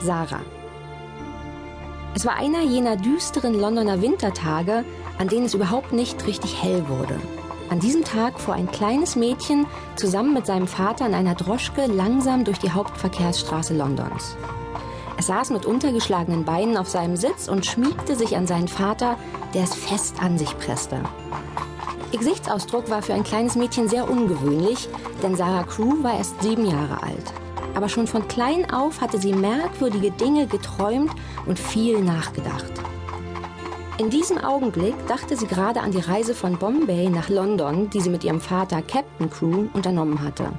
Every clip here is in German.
Sarah. Es war einer jener düsteren Londoner Wintertage, an denen es überhaupt nicht richtig hell wurde. An diesem Tag fuhr ein kleines Mädchen zusammen mit seinem Vater in einer Droschke langsam durch die Hauptverkehrsstraße Londons. Es saß mit untergeschlagenen Beinen auf seinem Sitz und schmiegte sich an seinen Vater, der es fest an sich presste. Ihr Gesichtsausdruck war für ein kleines Mädchen sehr ungewöhnlich, denn Sarah Crew war erst sieben Jahre alt. Aber schon von klein auf hatte sie merkwürdige Dinge geträumt und viel nachgedacht. In diesem Augenblick dachte sie gerade an die Reise von Bombay nach London, die sie mit ihrem Vater Captain Crew unternommen hatte.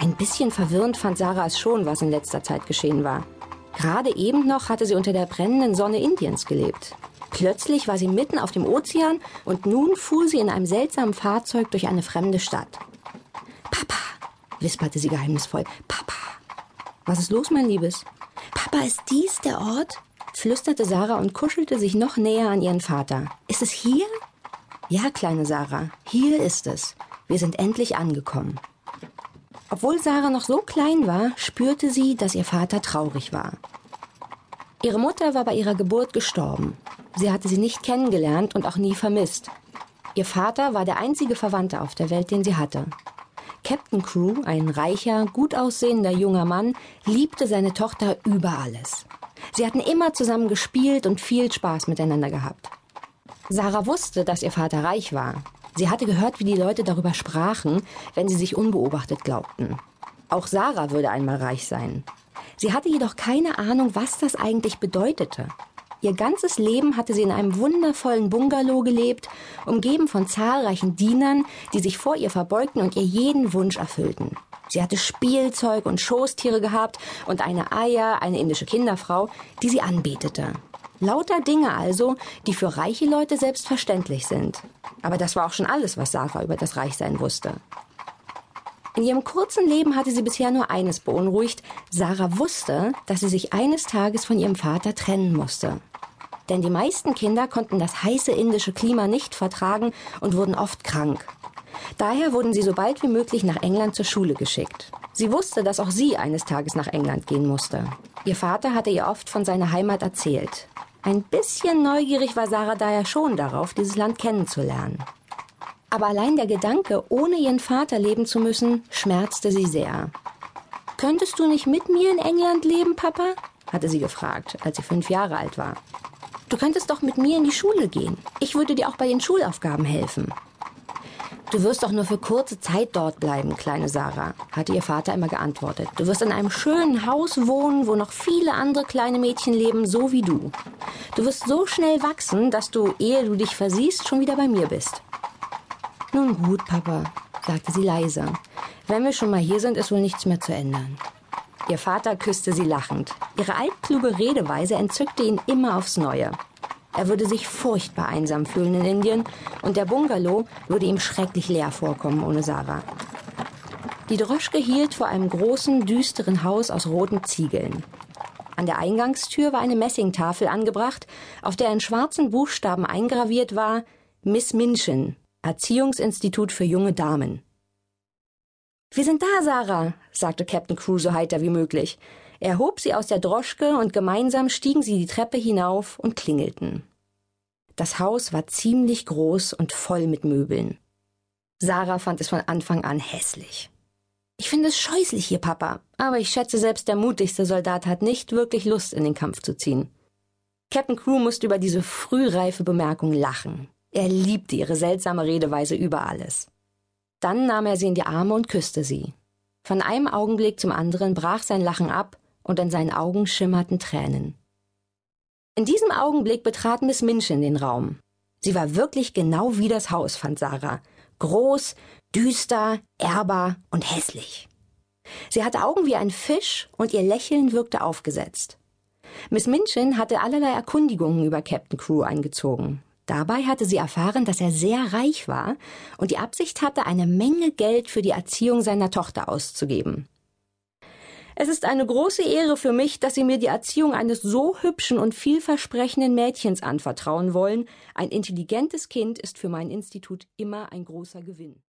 Ein bisschen verwirrend fand Sarah es schon, was in letzter Zeit geschehen war. Gerade eben noch hatte sie unter der brennenden Sonne Indiens gelebt. Plötzlich war sie mitten auf dem Ozean und nun fuhr sie in einem seltsamen Fahrzeug durch eine fremde Stadt. Papa, wisperte sie geheimnisvoll. Papa. Was ist los, mein Liebes? Papa, ist dies der Ort? flüsterte Sarah und kuschelte sich noch näher an ihren Vater. Ist es hier? Ja, kleine Sarah, hier ist es. Wir sind endlich angekommen. Obwohl Sarah noch so klein war, spürte sie, dass ihr Vater traurig war. Ihre Mutter war bei ihrer Geburt gestorben. Sie hatte sie nicht kennengelernt und auch nie vermisst. Ihr Vater war der einzige Verwandte auf der Welt, den sie hatte. Captain Crew, ein reicher, gut aussehender junger Mann, liebte seine Tochter über alles. Sie hatten immer zusammen gespielt und viel Spaß miteinander gehabt. Sarah wusste, dass ihr Vater reich war. Sie hatte gehört, wie die Leute darüber sprachen, wenn sie sich unbeobachtet glaubten. Auch Sarah würde einmal reich sein. Sie hatte jedoch keine Ahnung, was das eigentlich bedeutete. Ihr ganzes Leben hatte sie in einem wundervollen Bungalow gelebt, umgeben von zahlreichen Dienern, die sich vor ihr verbeugten und ihr jeden Wunsch erfüllten. Sie hatte Spielzeug und Schoßtiere gehabt und eine Eier, eine indische Kinderfrau, die sie anbetete. Lauter Dinge also, die für reiche Leute selbstverständlich sind. Aber das war auch schon alles, was Sarah über das Reichsein wusste. In ihrem kurzen Leben hatte sie bisher nur eines beunruhigt. Sarah wusste, dass sie sich eines Tages von ihrem Vater trennen musste. Denn die meisten Kinder konnten das heiße indische Klima nicht vertragen und wurden oft krank. Daher wurden sie so bald wie möglich nach England zur Schule geschickt. Sie wusste, dass auch sie eines Tages nach England gehen musste. Ihr Vater hatte ihr oft von seiner Heimat erzählt. Ein bisschen neugierig war Sarah daher schon darauf, dieses Land kennenzulernen. Aber allein der Gedanke, ohne ihren Vater leben zu müssen, schmerzte sie sehr. Könntest du nicht mit mir in England leben, Papa? hatte sie gefragt, als sie fünf Jahre alt war. Du könntest doch mit mir in die Schule gehen. Ich würde dir auch bei den Schulaufgaben helfen. Du wirst doch nur für kurze Zeit dort bleiben, kleine Sarah, hatte ihr Vater immer geantwortet. Du wirst in einem schönen Haus wohnen, wo noch viele andere kleine Mädchen leben, so wie du. Du wirst so schnell wachsen, dass du, ehe du dich versiehst, schon wieder bei mir bist. Nun gut, Papa, sagte sie leise. Wenn wir schon mal hier sind, ist wohl nichts mehr zu ändern. Ihr Vater küsste sie lachend. Ihre altkluge Redeweise entzückte ihn immer aufs Neue. Er würde sich furchtbar einsam fühlen in Indien und der Bungalow würde ihm schrecklich leer vorkommen ohne Sarah. Die Droschke hielt vor einem großen, düsteren Haus aus roten Ziegeln. An der Eingangstür war eine Messingtafel angebracht, auf der in schwarzen Buchstaben eingraviert war Miss Minchin, Erziehungsinstitut für junge Damen. Wir sind da, Sarah, sagte Captain Crew so heiter wie möglich. Er hob sie aus der Droschke und gemeinsam stiegen sie die Treppe hinauf und klingelten. Das Haus war ziemlich groß und voll mit Möbeln. Sarah fand es von Anfang an hässlich. Ich finde es scheußlich hier, Papa, aber ich schätze, selbst der mutigste Soldat hat nicht wirklich Lust, in den Kampf zu ziehen. Captain Crew musste über diese frühreife Bemerkung lachen. Er liebte ihre seltsame Redeweise über alles. Dann nahm er sie in die Arme und küsste sie. Von einem Augenblick zum anderen brach sein Lachen ab und in seinen Augen schimmerten Tränen. In diesem Augenblick betrat Miss Minchin den Raum. Sie war wirklich genau wie das Haus, fand Sarah. Groß, düster, ehrbar und hässlich. Sie hatte Augen wie ein Fisch und ihr Lächeln wirkte aufgesetzt. Miss Minchin hatte allerlei Erkundigungen über Captain Crew eingezogen. Dabei hatte sie erfahren, dass er sehr reich war und die Absicht hatte, eine Menge Geld für die Erziehung seiner Tochter auszugeben. Es ist eine große Ehre für mich, dass Sie mir die Erziehung eines so hübschen und vielversprechenden Mädchens anvertrauen wollen. Ein intelligentes Kind ist für mein Institut immer ein großer Gewinn.